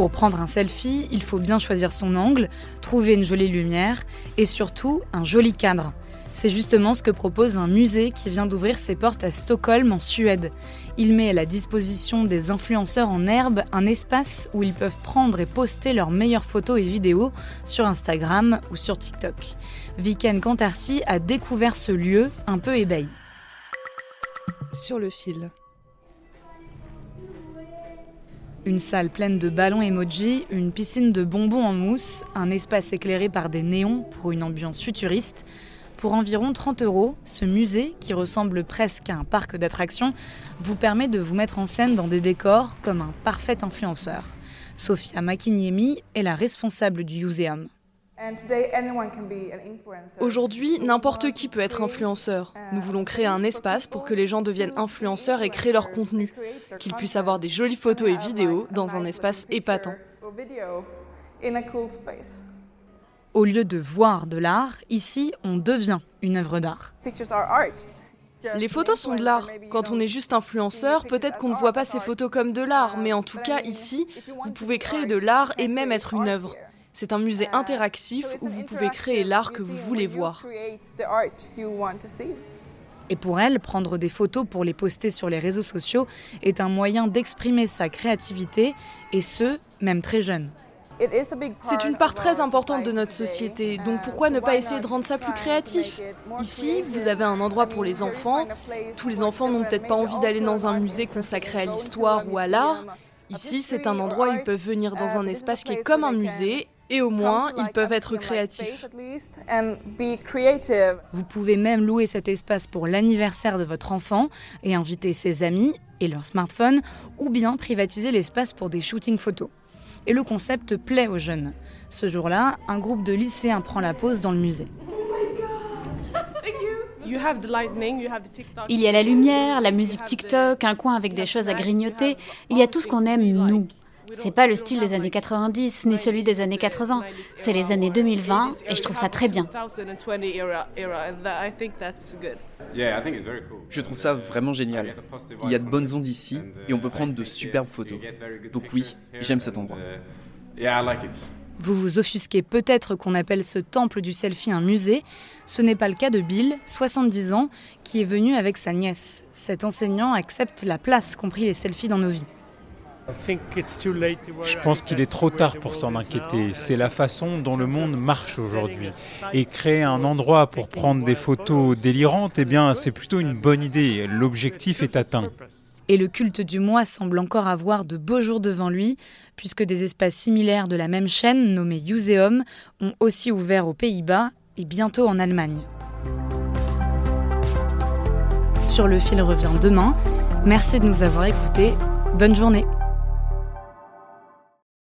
Pour prendre un selfie, il faut bien choisir son angle, trouver une jolie lumière et surtout un joli cadre. C'est justement ce que propose un musée qui vient d'ouvrir ses portes à Stockholm en Suède. Il met à la disposition des influenceurs en herbe un espace où ils peuvent prendre et poster leurs meilleures photos et vidéos sur Instagram ou sur TikTok. Viken Kantarsi a découvert ce lieu un peu ébahi. Sur le fil. Une salle pleine de ballons emoji, une piscine de bonbons en mousse, un espace éclairé par des néons pour une ambiance futuriste. Pour environ 30 euros, ce musée, qui ressemble presque à un parc d'attractions, vous permet de vous mettre en scène dans des décors comme un parfait influenceur. Sofia Makiniemi est la responsable du muséum. Aujourd'hui, n'importe qui peut être influenceur. Nous voulons créer un espace pour que les gens deviennent influenceurs et créent leur contenu, qu'ils puissent avoir des jolies photos et vidéos dans un espace épatant. Au lieu de voir de l'art, ici, on devient une œuvre d'art. Les photos sont de l'art. Quand on est juste influenceur, peut-être qu'on ne voit pas ces photos comme de l'art, mais en tout cas, ici, vous pouvez créer de l'art et même être une œuvre. C'est un musée interactif où vous pouvez créer l'art que vous voulez voir. Et pour elle, prendre des photos pour les poster sur les réseaux sociaux est un moyen d'exprimer sa créativité, et ce, même très jeune. C'est une part très importante de notre société, donc pourquoi ne pas essayer de rendre ça plus créatif? Ici, vous avez un endroit pour les enfants. Tous les enfants n'ont peut-être pas envie d'aller dans un musée consacré à l'histoire ou à l'art. Ici, c'est un endroit où ils peuvent venir dans un espace qui est comme un musée, et au moins, ils peuvent être créatifs. Vous pouvez même louer cet espace pour l'anniversaire de votre enfant et inviter ses amis et leur smartphone, ou bien privatiser l'espace pour des shootings photos. Et le concept plaît aux jeunes. Ce jour-là, un groupe de lycéens prend la pause dans le musée. Il y a la lumière, la musique TikTok, un coin avec des choses à grignoter. Il y a tout ce qu'on aime, nous. C'est pas le style des années 90 ni celui des années 80. C'est les années 2020 et je trouve ça très bien. Je trouve ça vraiment génial. Il y a de bonnes ondes ici et on peut prendre de superbes photos. Donc oui, j'aime cet endroit. Vous vous offusquez peut-être qu'on appelle ce temple du selfie un musée. Ce n'est pas le cas de Bill, 70 ans, qui est venu avec sa nièce. Cet enseignant accepte la place, compris les selfies dans nos vies. Je pense qu'il est trop tard pour s'en inquiéter. C'est la façon dont le monde marche aujourd'hui. Et créer un endroit pour prendre des photos délirantes, eh bien, c'est plutôt une bonne idée. L'objectif est atteint. Et le culte du moi semble encore avoir de beaux jours devant lui, puisque des espaces similaires de la même chaîne, nommés Museum, ont aussi ouvert aux Pays-Bas et bientôt en Allemagne. Sur le fil revient demain. Merci de nous avoir écoutés. Bonne journée.